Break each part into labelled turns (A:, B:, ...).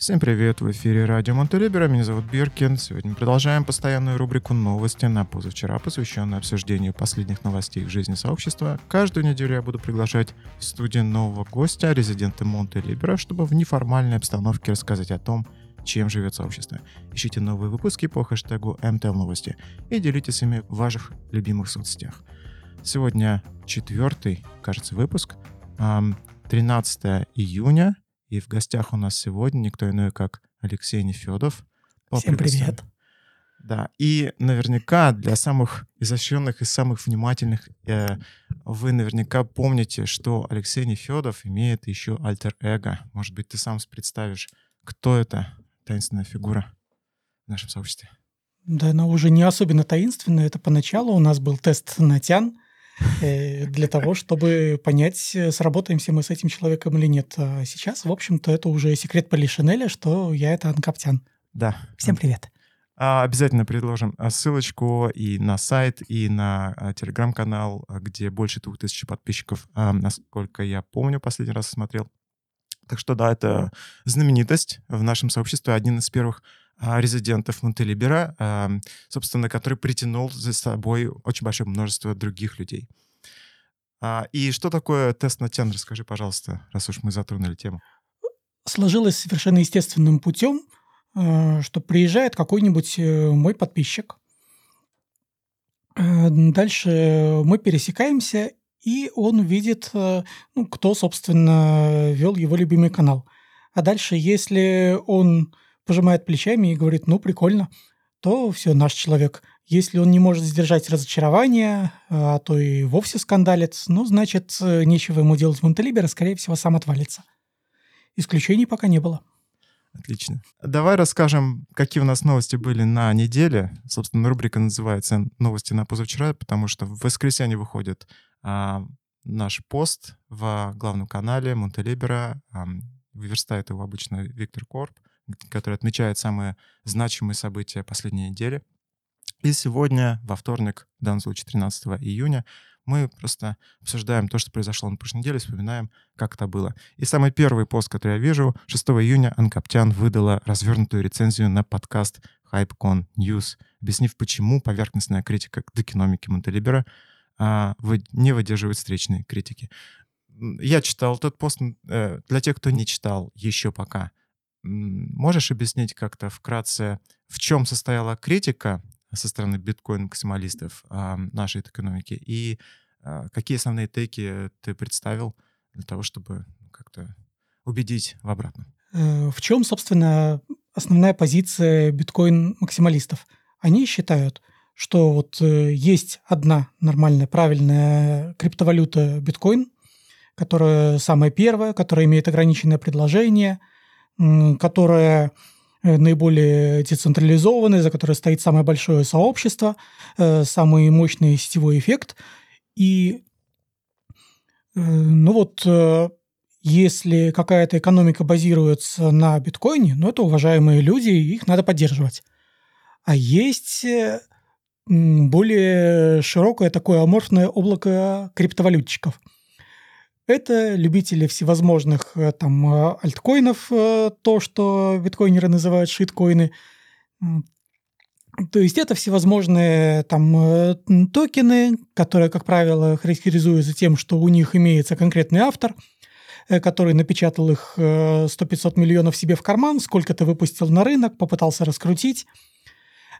A: Всем привет, в эфире радио Монтелибера, меня зовут Биркин. Сегодня мы продолжаем постоянную рубрику «Новости» на позавчера, посвященную обсуждению последних новостей в жизни сообщества. Каждую неделю я буду приглашать в студию нового гостя, резидента Монтелибера, чтобы в неформальной обстановке рассказать о том, чем живет сообщество. Ищите новые выпуски по хэштегу МТЛ Новости и делитесь ими в ваших любимых соцсетях. Сегодня четвертый, кажется, выпуск, 13 июня, и в гостях у нас сегодня никто иной, как Алексей Нефедов.
B: Всем привет.
A: Да, и наверняка для самых изощренных и самых внимательных э, вы наверняка помните, что Алексей Нефедов имеет еще альтер-эго. Может быть, ты сам представишь, кто это таинственная фигура в нашем сообществе?
B: Да, она уже не особенно таинственная. Это поначалу у нас был тест на тян, Э, для того, чтобы понять, э, сработаемся мы с этим человеком или нет. А сейчас, в общем-то, это уже секрет Полишинеля, что я это Анкаптян.
A: Да.
B: Всем привет.
A: А, обязательно предложим а, ссылочку и на сайт, и на телеграм-канал, где больше двух тысяч подписчиков, насколько я помню, последний раз смотрел. Так что да, это знаменитость в нашем сообществе, один из первых резидентов Монтелибера, собственно, который притянул за собой очень большое множество других людей. А, и что такое тест на тян? Расскажи, пожалуйста, раз уж мы затронули тему.
B: Сложилось совершенно естественным путем, а, что приезжает какой-нибудь э, мой подписчик. Дальше мы пересекаемся, и он видит, э, ну, кто, собственно, вел его любимый канал. А дальше, если он пожимает плечами и говорит, ну, прикольно, то все, наш человек. Если он не может сдержать разочарование, а то и вовсе скандалит, ну, значит, нечего ему делать в Монтелибере, скорее всего, сам отвалится. Исключений пока не было.
A: Отлично. Давай расскажем, какие у нас новости были на неделе. Собственно, рубрика называется «Новости на позавчера», потому что в воскресенье выходит а, наш пост в главном канале Монтелибера. А, выверстает его обычно Виктор Корп который отмечает самые значимые события последней недели. И сегодня, во вторник, в данном случае 13 июня, мы просто обсуждаем то, что произошло на прошлой неделе, вспоминаем, как это было. И самый первый пост, который я вижу, 6 июня Анкаптян выдала развернутую рецензию на подкаст HypeCon News, объяснив, почему поверхностная критика к экономике Монтелибера а, не выдерживает встречной критики. Я читал этот пост. Э, для тех, кто не читал еще пока, Можешь объяснить как-то вкратце, в чем состояла критика со стороны биткоин-максималистов а, нашей экономики и а, какие основные теки ты представил для того, чтобы как-то убедить в обратном?
B: Э, в чем, собственно, основная позиция биткоин-максималистов? Они считают, что вот э, есть одна нормальная, правильная криптовалюта биткоин, которая самая первая, которая имеет ограниченное предложение – которая э, наиболее децентрализованная, за которой стоит самое большое сообщество, э, самый мощный сетевой эффект. И э, ну вот если какая-то экономика базируется на биткоине, ну это уважаемые люди, их надо поддерживать. А есть более широкое такое аморфное облако криптовалютчиков – это любители всевозможных э, там э, альткоинов, э, то, что биткоинеры называют шиткоины. То есть это всевозможные там токены, которые, как правило, характеризуются тем, что у них имеется конкретный автор, который напечатал их 100-500 миллионов себе в карман, сколько-то выпустил на рынок, попытался раскрутить,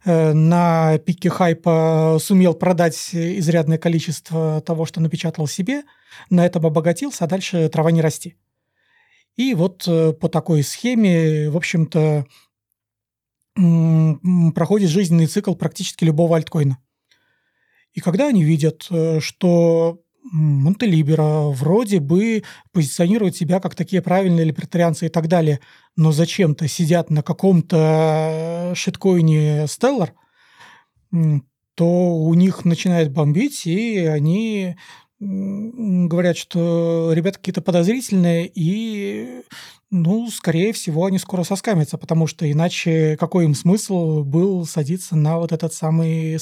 B: на пике хайпа сумел продать изрядное количество того, что напечатал себе, на этом обогатился, а дальше трава не расти. И вот э, по такой схеме, в общем-то, проходит жизненный цикл практически любого альткоина. И когда они видят, э, что Монтелибера вроде бы позиционируют себя как такие правильные либертарианцы и так далее, но зачем-то сидят на каком-то шиткоине Stellar, то у них начинает бомбить, и они говорят, что ребята какие-то подозрительные, и, ну, скорее всего, они скоро соскамятся, потому что иначе какой им смысл был садиться на вот этот самый?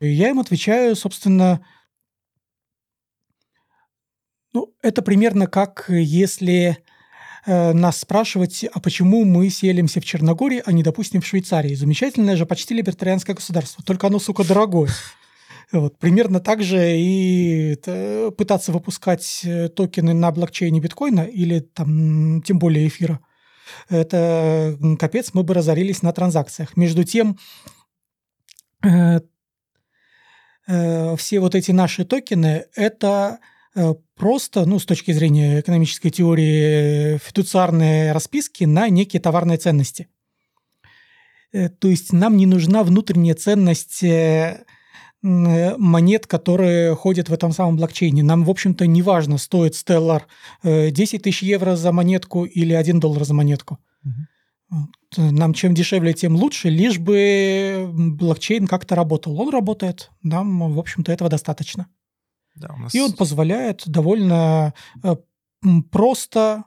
B: И я им отвечаю, собственно, ну, это примерно как если э, нас спрашивать, а почему мы селимся в Черногории, а не, допустим, в Швейцарии. Замечательное же, почти либертарианское государство, только оно, сука, дорогое. Вот, примерно так же и пытаться выпускать э, токены на блокчейне биткоина или там тем более эфира. Это капец, мы бы разорились на транзакциях. Между тем, э, э, все вот эти наши токены – это э, просто, ну, с точки зрения экономической теории, фидуциарные расписки на некие товарные ценности. Э, то есть нам не нужна внутренняя ценность э, Э, монет, которые ходят в этом самом блокчейне. Нам, в общем-то, не важно, стоит Stellar 10 э, тысяч евро за монетку или 1 доллар за монетку. Угу. Нам чем дешевле, тем лучше, лишь бы блокчейн как-то работал. Он работает, нам, в общем-то, этого достаточно. Да, нас... И он позволяет довольно э, просто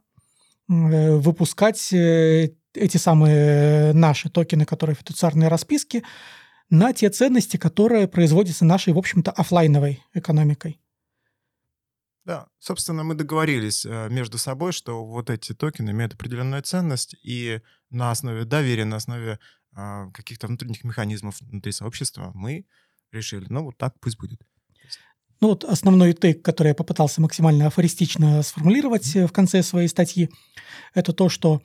B: выпускать эти самые наши токены, которые фидуциарные расписки, на те ценности, которые производятся нашей, в общем-то, офлайновой экономикой.
A: Да, собственно, мы договорились э, между собой, что вот эти токены имеют определенную ценность, и на основе доверия, на основе а, каких-то внутренних механизмов внутри сообщества мы решили, ну вот так пусть будет.
B: Ну вот основной тейк, который я попытался максимально афористично сформулировать mm-hmm. в конце своей статьи, это то, что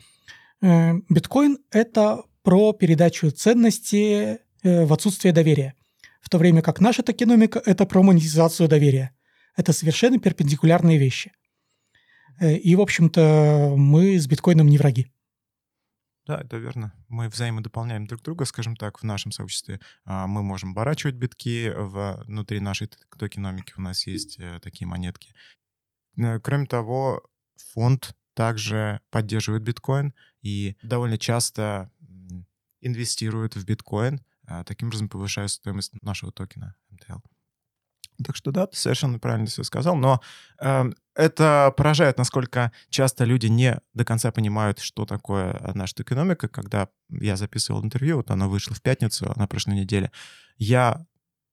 B: э, биткоин — это про передачу ценности Э, в отсутствие доверия. В то время как наша токеномика – это про монетизацию доверия. Это совершенно перпендикулярные вещи. Э, и, в общем-то, мы с биткоином не враги.
A: Да, это верно. Мы взаимодополняем друг друга, скажем так, в нашем сообществе. А, мы можем оборачивать битки внутри нашей токеномики. У нас есть э, такие монетки. Кроме того, фонд также поддерживает биткоин и довольно часто инвестирует в биткоин, а, таким образом повышая стоимость нашего токена MTL. Так что да, ты совершенно правильно все сказал, но э, это поражает, насколько часто люди не до конца понимают, что такое наша экономика. Когда я записывал интервью, вот оно вышло в пятницу на прошлой неделе, я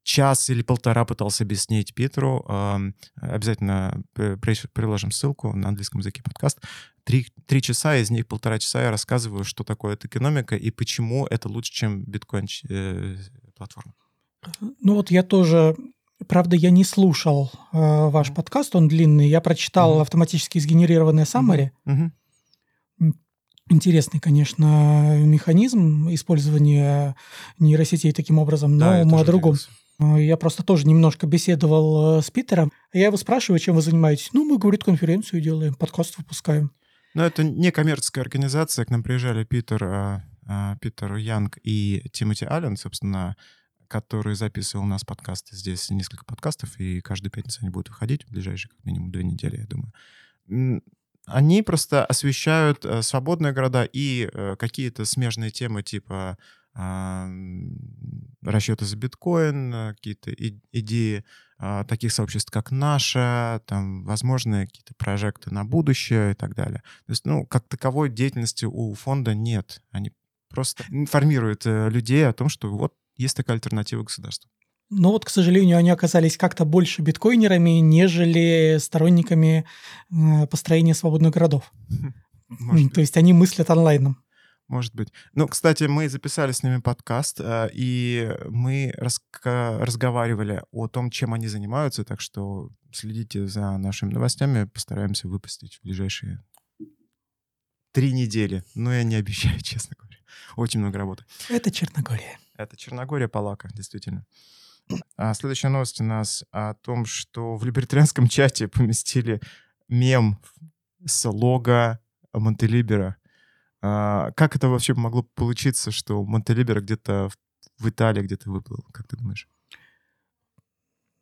A: час или полтора пытался объяснить Питеру, э, обязательно приложим ссылку на английском языке подкаст, три, три часа, из них полтора часа я рассказываю, что такое экономика и почему это лучше, чем биткоин-платформа.
B: Э, ну вот я тоже Правда, я не слушал э, ваш подкаст, он длинный. Я прочитал mm-hmm. автоматически сгенерированное summary. Mm-hmm. Интересный, конечно, механизм использования нейросетей таким образом, но да, мы о другом. Делился. Я просто тоже немножко беседовал э, с Питером. Я его спрашиваю, чем вы занимаетесь. Ну, мы, говорит, конференцию делаем, подкаст выпускаем.
A: Но это не коммерческая организация. К нам приезжали Питер, а, Питер Янг и Тимоти Аллен, собственно, который записывал у нас подкасты. Здесь несколько подкастов, и каждую пятницу они будут выходить в ближайшие как минимум две недели, я думаю. Они просто освещают э, свободные города и э, какие-то смежные темы типа расчеты за биткоин, э, какие-то идеи а, таких сообществ, как наше, там, возможные какие-то прожекты на будущее и так далее. То есть, ну, как таковой деятельности у фонда нет. Они просто информируют людей о том, что вот есть такая альтернатива государству.
B: Но вот, к сожалению, они оказались как-то больше биткоинерами, нежели сторонниками э, построения свободных городов. То есть они мыслят онлайном.
A: Может быть. Ну, кстати, мы записали с ними подкаст, э, и мы разговаривали о том, чем они занимаются, так что следите за нашими новостями, постараемся выпустить в ближайшие три недели. Но я не обещаю, честно говоря. Очень много работы.
B: Это Черногория.
A: Это Черногория, Палака, действительно. А следующая новость у нас о том, что в либертарианском чате поместили мем с лого Монтелибера — а, как это вообще могло получиться, что Монтелибер где-то в Италии где-то выплыл? Как ты думаешь?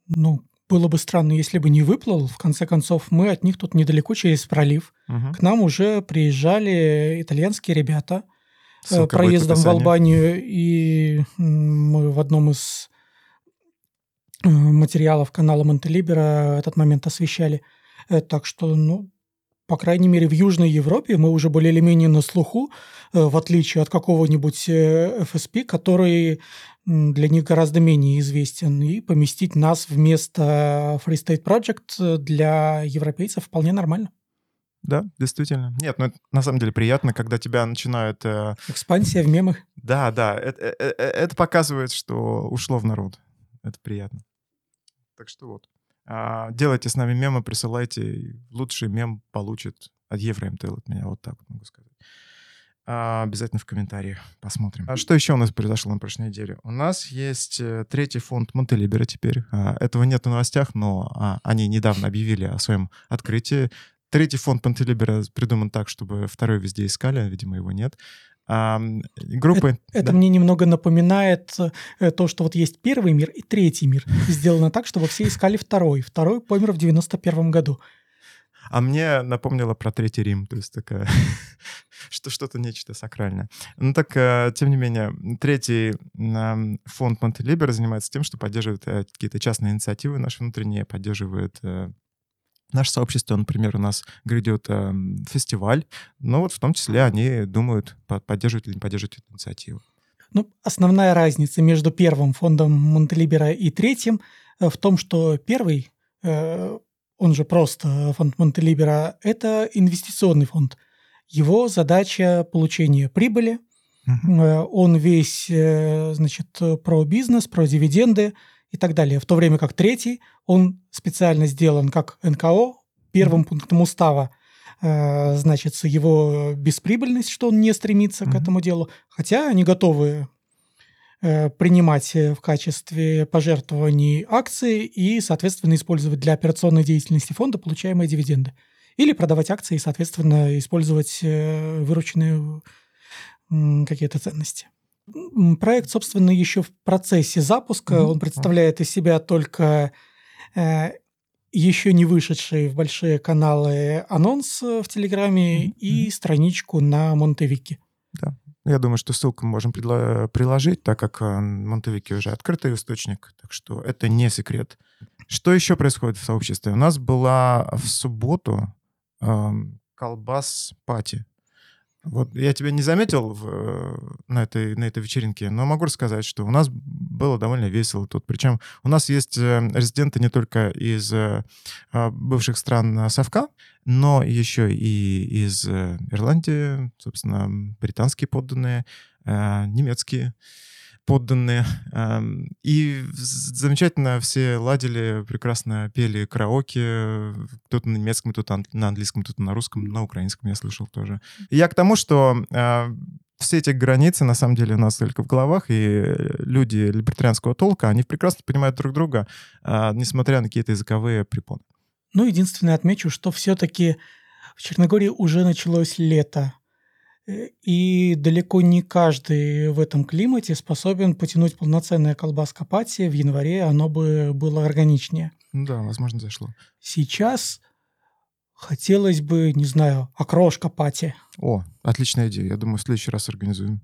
B: Ну, было бы странно, если бы не выплыл. В конце концов, мы от них тут недалеко через пролив. Угу. К нам уже приезжали итальянские ребята Ссылка проездом в, в Албанию, и мы в одном из э, материалов канала Монтелибера этот момент освещали. Э, так что, ну, по крайней мере, в Южной Европе мы уже были или менее на слуху, э, в отличие от какого-нибудь э, который для них гораздо менее известен. И поместить нас вместо Free State Project для европейцев вполне нормально.
A: Да, действительно. Нет, ну это на самом деле приятно, когда тебя начинают... Э...
B: Экспансия в мемах.
A: Да, да, это, это, э, это показывает, что ушло в народ. Это приятно. Так что вот. А, делайте с нами мемы, присылайте. Лучший мем получит от ЕвроМТЛ от меня, вот так вот могу сказать. А, обязательно в комментариях посмотрим. А что еще у нас произошло на прошлой неделе? У нас есть э, третий фонд Монтелибера теперь. А, этого нет в новостях, но а, они недавно объявили о своем открытии. Третий фонд Монтелибера придуман так, чтобы второй везде искали, видимо, его нет. А, группы...
B: Это, это да? мне немного напоминает э, то, что вот есть первый мир и третий мир. Сделано так, чтобы все искали второй. Второй помер в 91 году.
A: А мне напомнило про Третий Рим, то есть такая, что что-то нечто сакральное. Ну так, э, тем не менее, третий фонд Монтелибер занимается тем, что поддерживает э, какие-то частные инициативы наши внутренние, поддерживает наше сообщество, например, у нас грядет э, фестиваль, но вот в том числе они думают, поддерживать или не поддерживать эту инициативу.
B: Ну, основная разница между первым фондом Монтелибера и третьим в том, что первый он же просто фонд Монтелибера, это инвестиционный фонд. Его задача получение прибыли. Uh-huh. Он весь, э, значит, про бизнес, про дивиденды и так далее. В то время как третий, он специально сделан как НКО, первым пунктом устава э, значит, его бесприбыльность, что он не стремится uh-huh. к этому делу, хотя они готовы Э, принимать в качестве пожертвований акции и, соответственно, использовать для операционной деятельности фонда получаемые дивиденды. Или продавать акции и, соответственно, использовать э, вырученные какие-то ценности. Проект, собственно, еще в процессе запуска. Mm-hmm. Он представляет из себя только еще не вышедший в большие каналы анонс в Телеграме mm-hmm. и страничку на Монтевике.
A: Да. Я думаю, что ссылку мы можем приложить, так как э, Монтевики уже открытый источник, так что это не секрет. Что еще происходит в сообществе? У нас была в субботу э, колбас-пати. Вот я тебя не заметил в, на, этой, на этой вечеринке, но могу рассказать, что у нас было довольно весело тут. Причем у нас есть э, резиденты не только из э, а, бывших стран Совка, но еще и из э, Ирландии, собственно, британские подданные, немецкие подданные. И замечательно все ладили, прекрасно пели караоке. Кто-то на немецком, кто-то на английском, кто-то на русском, на украинском я слышал тоже. Я к тому, что а, все эти границы, на самом деле, у нас только в головах, и люди либертарианского толка, они прекрасно понимают друг друга, а, несмотря на какие-то языковые препоны.
B: Ну, единственное, отмечу, что все-таки в Черногории уже началось лето. И далеко не каждый в этом климате способен потянуть полноценное колбаска пати. В январе оно бы было органичнее.
A: Да, возможно, зашло.
B: Сейчас хотелось бы, не знаю, окрошка пати.
A: О, отличная идея. Я думаю, в следующий раз организуем.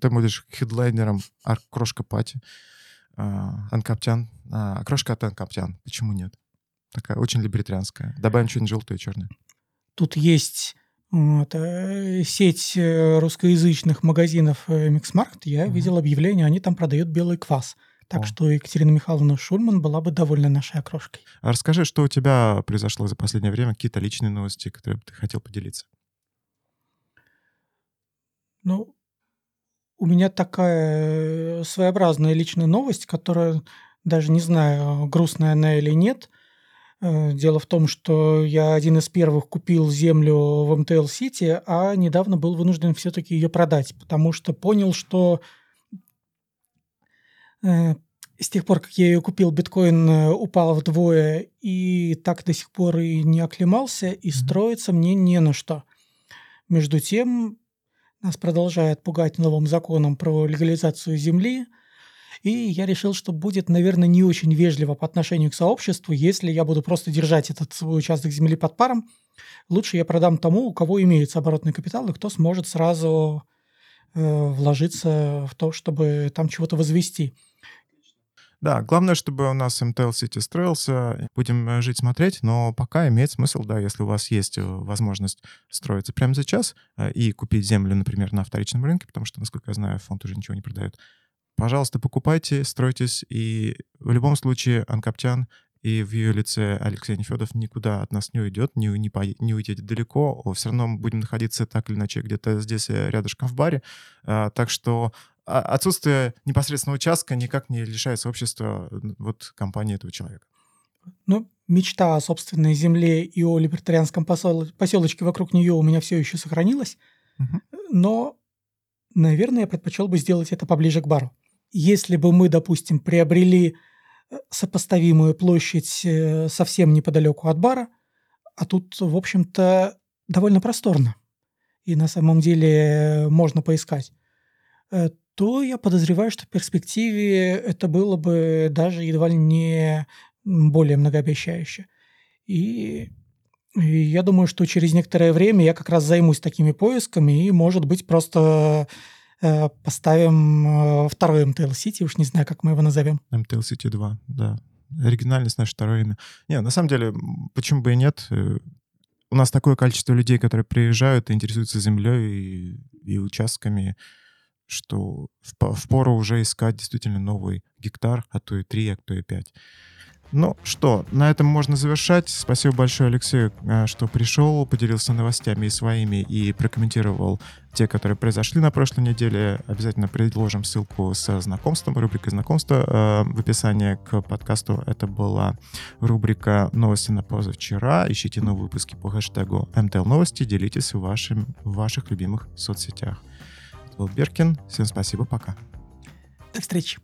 A: Ты будешь хедлайнером окрошка party. А, анкаптян. А, окрошка от анкаптян. Почему нет? Такая очень либертарианская. Добавим что-нибудь желтое и черное.
B: Тут есть вот. Э, сеть э, русскоязычных магазинов э, Mix Markt, я угу. видел объявление, они там продают белый квас. Так О. что Екатерина Михайловна Шульман была бы довольна нашей окрошкой.
A: А расскажи, что у тебя произошло за последнее время, какие-то личные новости, которые ты хотел поделиться?
B: Ну, у меня такая своеобразная личная новость, которая даже не знаю, грустная она или нет – Э, дело в том, что я один из первых купил землю в МТЛ-Сити, а недавно был вынужден все-таки ее продать, потому что понял, что э, с тех пор, как я ее купил, биткоин э, упал вдвое и так до сих пор и не оклемался, и строиться мне не на что. Между тем, нас продолжает пугать новым законом про легализацию земли – и я решил, что будет, наверное, не очень вежливо по отношению к сообществу, если я буду просто держать этот свой участок земли под паром. Лучше я продам тому, у кого имеется оборотный капитал, и кто сможет сразу э, вложиться в то, чтобы там чего-то возвести.
A: Да, главное, чтобы у нас MTL City строился. Будем э, жить, смотреть, но пока имеет смысл, да, если у вас есть э, возможность строиться прямо сейчас э, и купить землю, например, на вторичном рынке, потому что, насколько я знаю, фонд уже ничего не продает, Пожалуйста, покупайте, стройтесь, и в любом случае Анкаптян и в ее лице Алексей Нефедов никуда от нас не уйдет, не, не, по, не уйдет далеко, все равно мы будем находиться так или иначе где-то здесь э, рядышком в баре, а, так что а, отсутствие непосредственного участка никак не лишает сообщества вот компании этого человека.
B: Ну, мечта о собственной земле и о либертарианском поселочке вокруг нее у меня все еще сохранилась, угу. но, наверное, я предпочел бы сделать это поближе к бару. Если бы мы, допустим, приобрели э, сопоставимую площадь э, совсем неподалеку от бара, а тут, в общем-то, довольно просторно, и на самом деле можно поискать, э, то я подозреваю, что в перспективе это было бы даже едва ли не более многообещающе. И, и я думаю, что через некоторое время я как раз займусь такими поисками и, может быть, просто э, поставим э, второй MTL City, уж не знаю, как мы его назовем.
A: MTL City 2, да. Оригинальность наше второе имя. Не, на самом деле, почему бы и нет? Э, у нас такое количество людей, которые приезжают и интересуются землей и, и участками, что в пору уже искать действительно новый гектар, а то и три, а то и пять. Ну что, на этом можно завершать. Спасибо большое Алексею, э, что пришел, поделился новостями и своими и прокомментировал те, которые произошли на прошлой неделе. Обязательно предложим ссылку со знакомством, рубрикой знакомства э, в описании к подкасту. Это была рубрика «Новости на позавчера». Ищите новые выпуски по хэштегу МТЛ Новости, делитесь в, вашим, в ваших любимых соцсетях. Это был Беркин. Всем спасибо, пока.
B: До встречи.